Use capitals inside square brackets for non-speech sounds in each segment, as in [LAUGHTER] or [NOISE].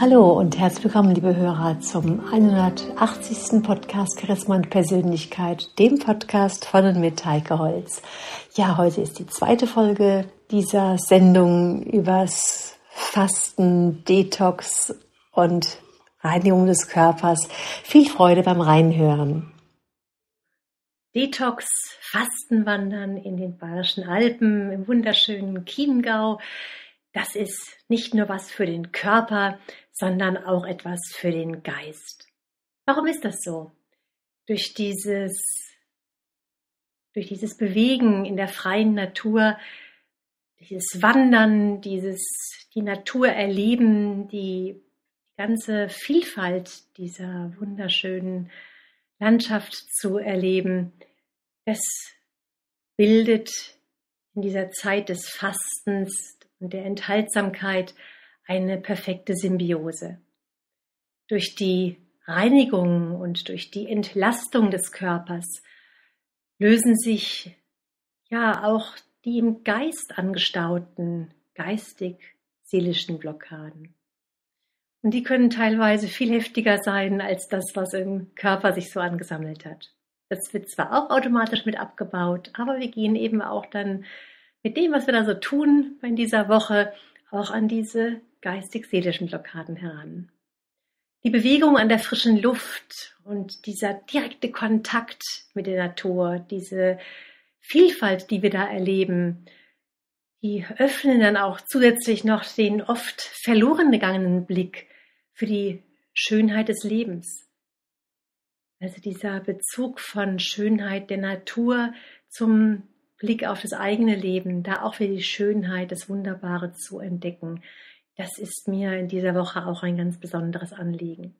Hallo und herzlich willkommen, liebe Hörer, zum 180. Podcast Charisma und Persönlichkeit, dem Podcast von und mit Heike Holz. Ja, heute ist die zweite Folge dieser Sendung übers Fasten, Detox und Reinigung des Körpers. Viel Freude beim Reinhören. Detox, Fastenwandern in den Bayerischen Alpen, im wunderschönen Chiemgau. Das ist nicht nur was für den Körper, sondern auch etwas für den Geist. Warum ist das so? Durch dieses, durch dieses Bewegen in der freien Natur, dieses Wandern, dieses, die Natur erleben, die, ganze Vielfalt dieser wunderschönen Landschaft zu erleben, das bildet in dieser Zeit des Fastens und der Enthaltsamkeit eine perfekte Symbiose. Durch die Reinigung und durch die Entlastung des Körpers lösen sich ja auch die im Geist angestauten geistig-seelischen Blockaden. Und die können teilweise viel heftiger sein als das, was im Körper sich so angesammelt hat. Das wird zwar auch automatisch mit abgebaut, aber wir gehen eben auch dann mit dem, was wir da so tun in dieser Woche, auch an diese geistig-seelischen Blockaden heran. Die Bewegung an der frischen Luft und dieser direkte Kontakt mit der Natur, diese Vielfalt, die wir da erleben, die öffnen dann auch zusätzlich noch den oft verloren gegangenen Blick für die Schönheit des Lebens. Also dieser Bezug von Schönheit der Natur zum Blick auf das eigene Leben, da auch wieder die Schönheit, das Wunderbare zu entdecken. Das ist mir in dieser Woche auch ein ganz besonderes Anliegen,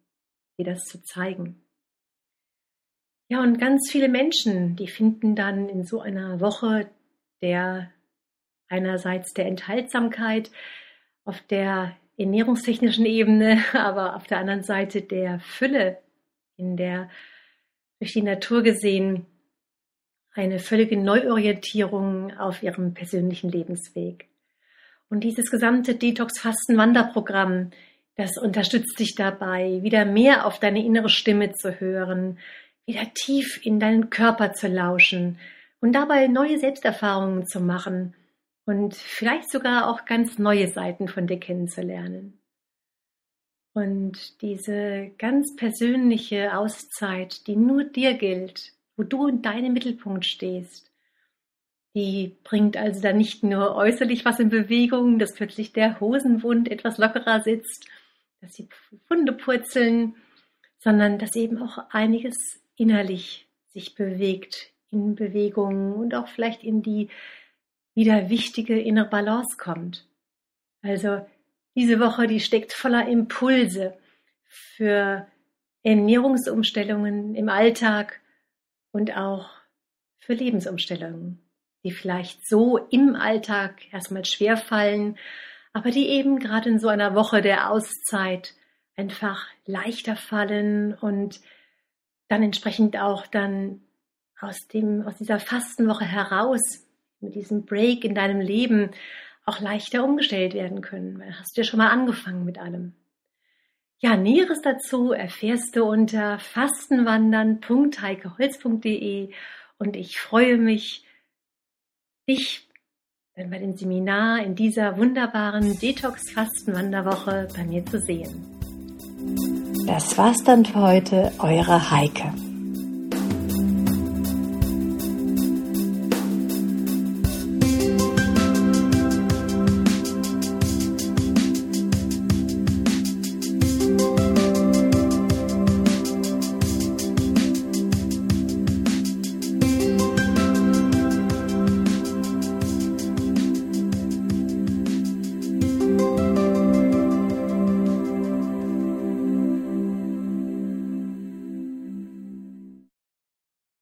dir das zu zeigen. Ja, und ganz viele Menschen, die finden dann in so einer Woche der einerseits der Enthaltsamkeit auf der ernährungstechnischen Ebene, [LAUGHS] aber auf der anderen Seite der Fülle, in der durch die Natur gesehen eine völlige Neuorientierung auf ihrem persönlichen Lebensweg. Und dieses gesamte Detox-Fasten-Wanderprogramm, das unterstützt dich dabei, wieder mehr auf deine innere Stimme zu hören, wieder tief in deinen Körper zu lauschen und dabei neue Selbsterfahrungen zu machen und vielleicht sogar auch ganz neue Seiten von dir kennenzulernen. Und diese ganz persönliche Auszeit, die nur dir gilt, wo du in deinem Mittelpunkt stehst. Die bringt also dann nicht nur äußerlich was in Bewegung, dass plötzlich der Hosenbund etwas lockerer sitzt, dass die Funde purzeln, sondern dass eben auch einiges innerlich sich bewegt, in Bewegung und auch vielleicht in die wieder wichtige innere Balance kommt. Also diese Woche, die steckt voller Impulse für Ernährungsumstellungen im Alltag, und auch für Lebensumstellungen, die vielleicht so im Alltag erstmal schwer fallen, aber die eben gerade in so einer Woche der Auszeit einfach leichter fallen und dann entsprechend auch dann aus dem, aus dieser Fastenwoche heraus, mit diesem Break in deinem Leben auch leichter umgestellt werden können. Hast du ja schon mal angefangen mit allem. Ja, Näheres dazu erfährst du unter fastenwandern.heikeholz.de und ich freue mich, dich dann bei dem Seminar in dieser wunderbaren Detox-Fastenwanderwoche bei mir zu sehen. Das war's dann für heute, eure Heike.